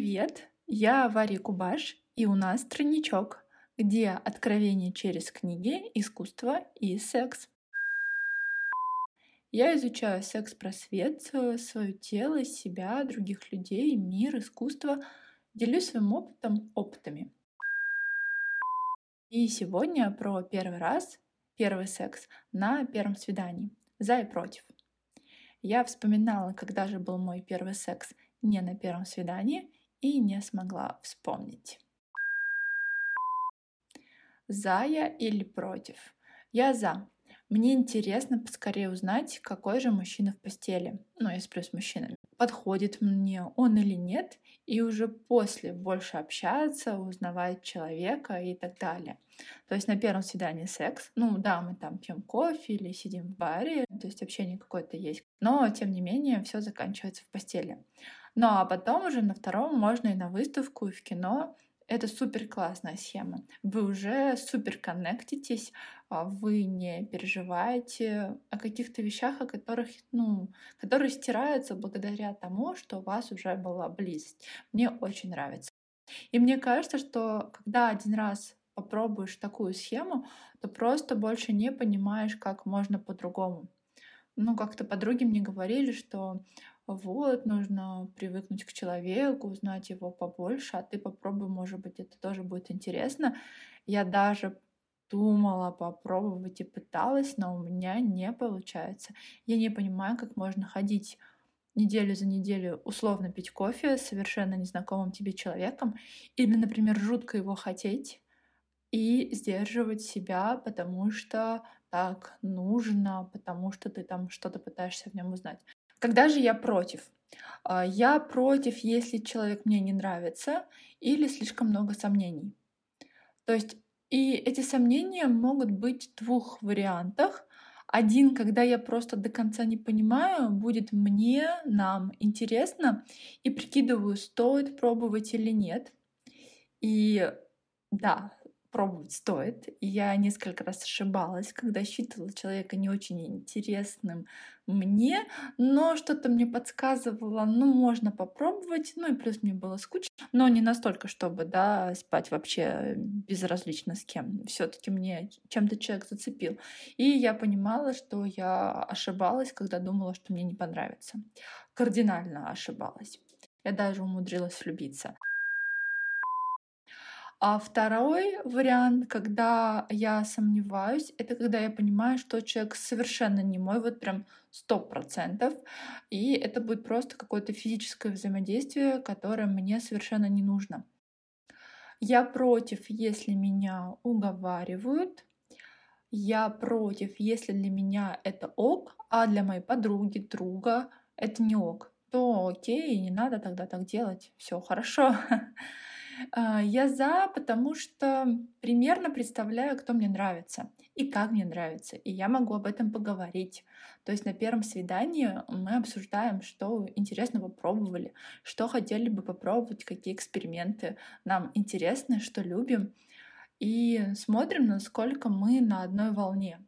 Привет, я Варя Кубаш, и у нас тройничок, где откровение через книги, искусство и секс. Я изучаю секс-просвет, свое тело, себя, других людей, мир, искусство, делюсь своим опытом, опытами. И сегодня про первый раз, первый секс на первом свидании, за и против. Я вспоминала, когда же был мой первый секс не на первом свидании, и не смогла вспомнить. За я или против? Я за. Мне интересно поскорее узнать, какой же мужчина в постели. Ну, я сплю с мужчинами. Подходит мне он или нет, и уже после больше общаться, узнавать человека и так далее. То есть на первом свидании секс. Ну да, мы там пьем кофе или сидим в баре, то есть общение какое-то есть. Но, тем не менее, все заканчивается в постели. Ну а потом уже на втором можно и на выставку, и в кино. Это супер классная схема. Вы уже супер коннектитесь, а, вы не переживаете о каких-то вещах, о которых, ну, которые стираются благодаря тому, что у вас уже была близость. Мне очень нравится. И мне кажется, что когда один раз попробуешь такую схему, то просто больше не понимаешь, как можно по-другому. Ну, как-то подруги мне говорили, что вот, нужно привыкнуть к человеку, узнать его побольше, а ты попробуй, может быть, это тоже будет интересно. Я даже думала попробовать и пыталась, но у меня не получается. Я не понимаю, как можно ходить неделю за неделю условно пить кофе с совершенно незнакомым тебе человеком или, например, жутко его хотеть и сдерживать себя, потому что так нужно, потому что ты там что-то пытаешься в нем узнать. Когда же я против? А, я против, если человек мне не нравится или слишком много сомнений. То есть и эти сомнения могут быть в двух вариантах. Один, когда я просто до конца не понимаю, будет мне, нам интересно, и прикидываю, стоит пробовать или нет. И да, пробовать стоит. Я несколько раз ошибалась, когда считала человека не очень интересным мне, но что-то мне подсказывало, ну, можно попробовать, ну и плюс мне было скучно, но не настолько, чтобы, да, спать вообще безразлично с кем. все таки мне чем-то человек зацепил. И я понимала, что я ошибалась, когда думала, что мне не понравится. Кардинально ошибалась. Я даже умудрилась влюбиться. А второй вариант, когда я сомневаюсь, это когда я понимаю, что человек совершенно не мой, вот прям сто процентов, и это будет просто какое-то физическое взаимодействие, которое мне совершенно не нужно. Я против, если меня уговаривают, я против, если для меня это ок, а для моей подруги, друга это не ок, то окей, не надо тогда так делать, все хорошо. А, я за, потому что примерно представляю, кто мне нравится и как мне нравится, и я могу об этом поговорить. То есть на первом свидании мы обсуждаем, что интересного пробовали, что хотели бы попробовать, какие эксперименты нам интересны, что любим, и смотрим, насколько мы на одной волне.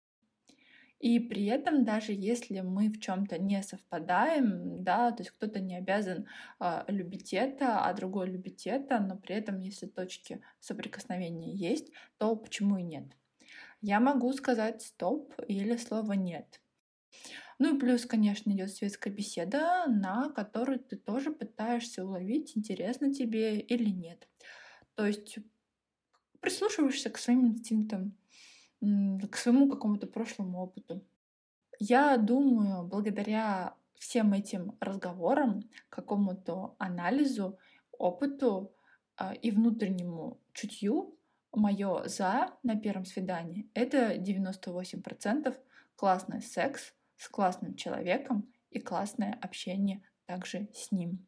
И при этом, даже если мы в чем-то не совпадаем, да, то есть кто-то не обязан э, любить это, а другой любить это, но при этом, если точки соприкосновения есть, то почему и нет? Я могу сказать стоп или слово нет. Ну и плюс, конечно, идет светская беседа, на которой ты тоже пытаешься уловить, интересно тебе или нет. То есть прислушиваешься к своим инстинктам, к своему какому-то прошлому опыту. Я думаю, благодаря всем этим разговорам, какому-то анализу, опыту э, и внутреннему чутью, мое за на первом свидании это 98% классный секс с классным человеком и классное общение также с ним.